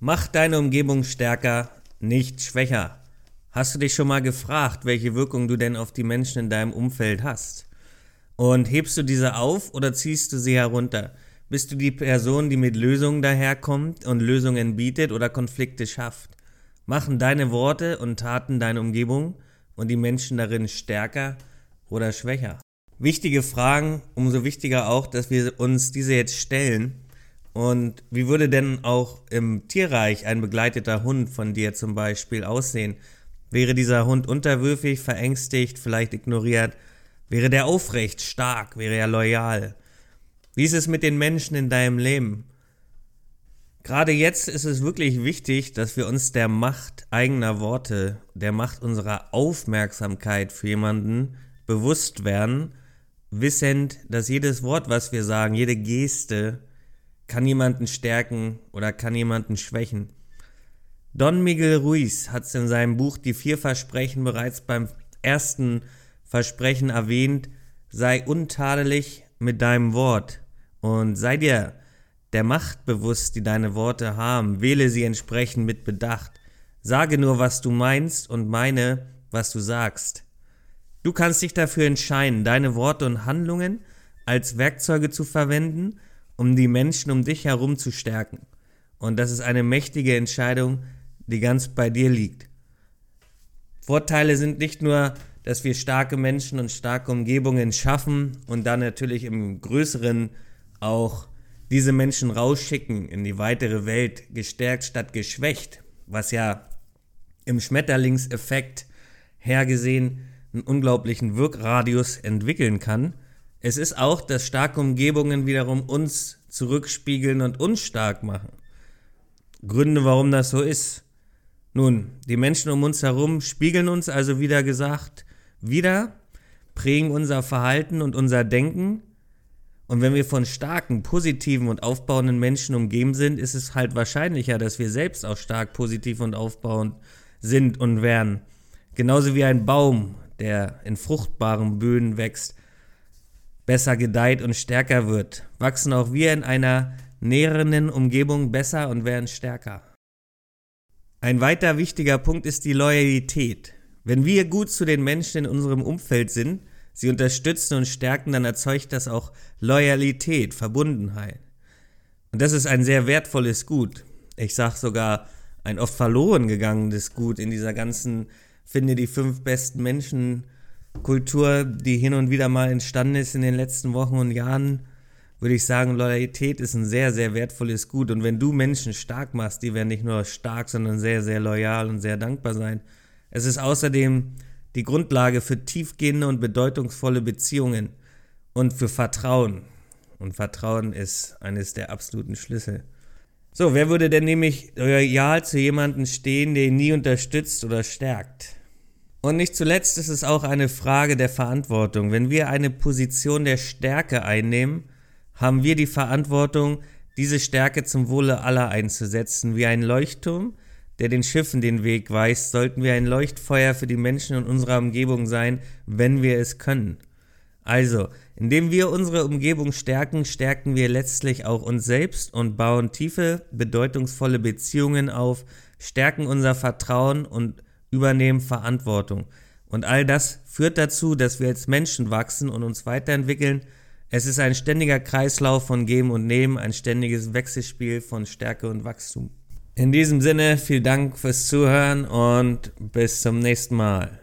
Mach deine Umgebung stärker, nicht schwächer. Hast du dich schon mal gefragt, welche Wirkung du denn auf die Menschen in deinem Umfeld hast? Und hebst du diese auf oder ziehst du sie herunter? Bist du die Person, die mit Lösungen daherkommt und Lösungen bietet oder Konflikte schafft? Machen deine Worte und Taten deine Umgebung und die Menschen darin stärker oder schwächer? Wichtige Fragen, umso wichtiger auch, dass wir uns diese jetzt stellen und wie würde denn auch im Tierreich ein begleiteter Hund von dir zum Beispiel aussehen? Wäre dieser Hund unterwürfig, verängstigt, vielleicht ignoriert? Wäre der aufrecht, stark? Wäre er loyal? Wie ist es mit den Menschen in deinem Leben? Gerade jetzt ist es wirklich wichtig, dass wir uns der Macht eigener Worte, der Macht unserer Aufmerksamkeit für jemanden bewusst werden, wissend, dass jedes Wort, was wir sagen, jede Geste, kann jemanden stärken oder kann jemanden schwächen. Don Miguel Ruiz hat es in seinem Buch Die vier Versprechen bereits beim ersten Versprechen erwähnt, sei untadelig mit deinem Wort und sei dir der Macht bewusst, die deine Worte haben, wähle sie entsprechend mit Bedacht. Sage nur, was du meinst und meine, was du sagst. Du kannst dich dafür entscheiden, deine Worte und Handlungen als Werkzeuge zu verwenden, um die Menschen um dich herum zu stärken. Und das ist eine mächtige Entscheidung, die ganz bei dir liegt. Vorteile sind nicht nur, dass wir starke Menschen und starke Umgebungen schaffen und dann natürlich im Größeren auch diese Menschen rausschicken in die weitere Welt, gestärkt statt geschwächt, was ja im Schmetterlingseffekt hergesehen einen unglaublichen Wirkradius entwickeln kann, es ist auch, dass starke Umgebungen wiederum uns zurückspiegeln und uns stark machen. Gründe, warum das so ist. Nun, die Menschen um uns herum spiegeln uns also wieder gesagt, wieder, prägen unser Verhalten und unser Denken. Und wenn wir von starken, positiven und aufbauenden Menschen umgeben sind, ist es halt wahrscheinlicher, dass wir selbst auch stark, positiv und aufbauend sind und werden. Genauso wie ein Baum, der in fruchtbaren Böden wächst, besser gedeiht und stärker wird, wachsen auch wir in einer näherenden Umgebung besser und werden stärker. Ein weiter wichtiger Punkt ist die Loyalität. Wenn wir gut zu den Menschen in unserem Umfeld sind, sie unterstützen und stärken, dann erzeugt das auch Loyalität, Verbundenheit. Und das ist ein sehr wertvolles Gut. Ich sag sogar ein oft verloren gegangenes Gut in dieser ganzen, finde die fünf besten Menschen Kultur, die hin und wieder mal entstanden ist in den letzten Wochen und Jahren, würde ich sagen, Loyalität ist ein sehr, sehr wertvolles Gut. Und wenn du Menschen stark machst, die werden nicht nur stark, sondern sehr, sehr loyal und sehr dankbar sein. Es ist außerdem die Grundlage für tiefgehende und bedeutungsvolle Beziehungen und für Vertrauen. Und Vertrauen ist eines der absoluten Schlüssel. So, wer würde denn nämlich loyal zu jemandem stehen, der ihn nie unterstützt oder stärkt? Und nicht zuletzt ist es auch eine Frage der Verantwortung. Wenn wir eine Position der Stärke einnehmen, haben wir die Verantwortung, diese Stärke zum Wohle aller einzusetzen. Wie ein Leuchtturm, der den Schiffen den Weg weist, sollten wir ein Leuchtfeuer für die Menschen in unserer Umgebung sein, wenn wir es können. Also, indem wir unsere Umgebung stärken, stärken wir letztlich auch uns selbst und bauen tiefe, bedeutungsvolle Beziehungen auf, stärken unser Vertrauen und übernehmen Verantwortung. Und all das führt dazu, dass wir als Menschen wachsen und uns weiterentwickeln. Es ist ein ständiger Kreislauf von Geben und Nehmen, ein ständiges Wechselspiel von Stärke und Wachstum. In diesem Sinne, vielen Dank fürs Zuhören und bis zum nächsten Mal.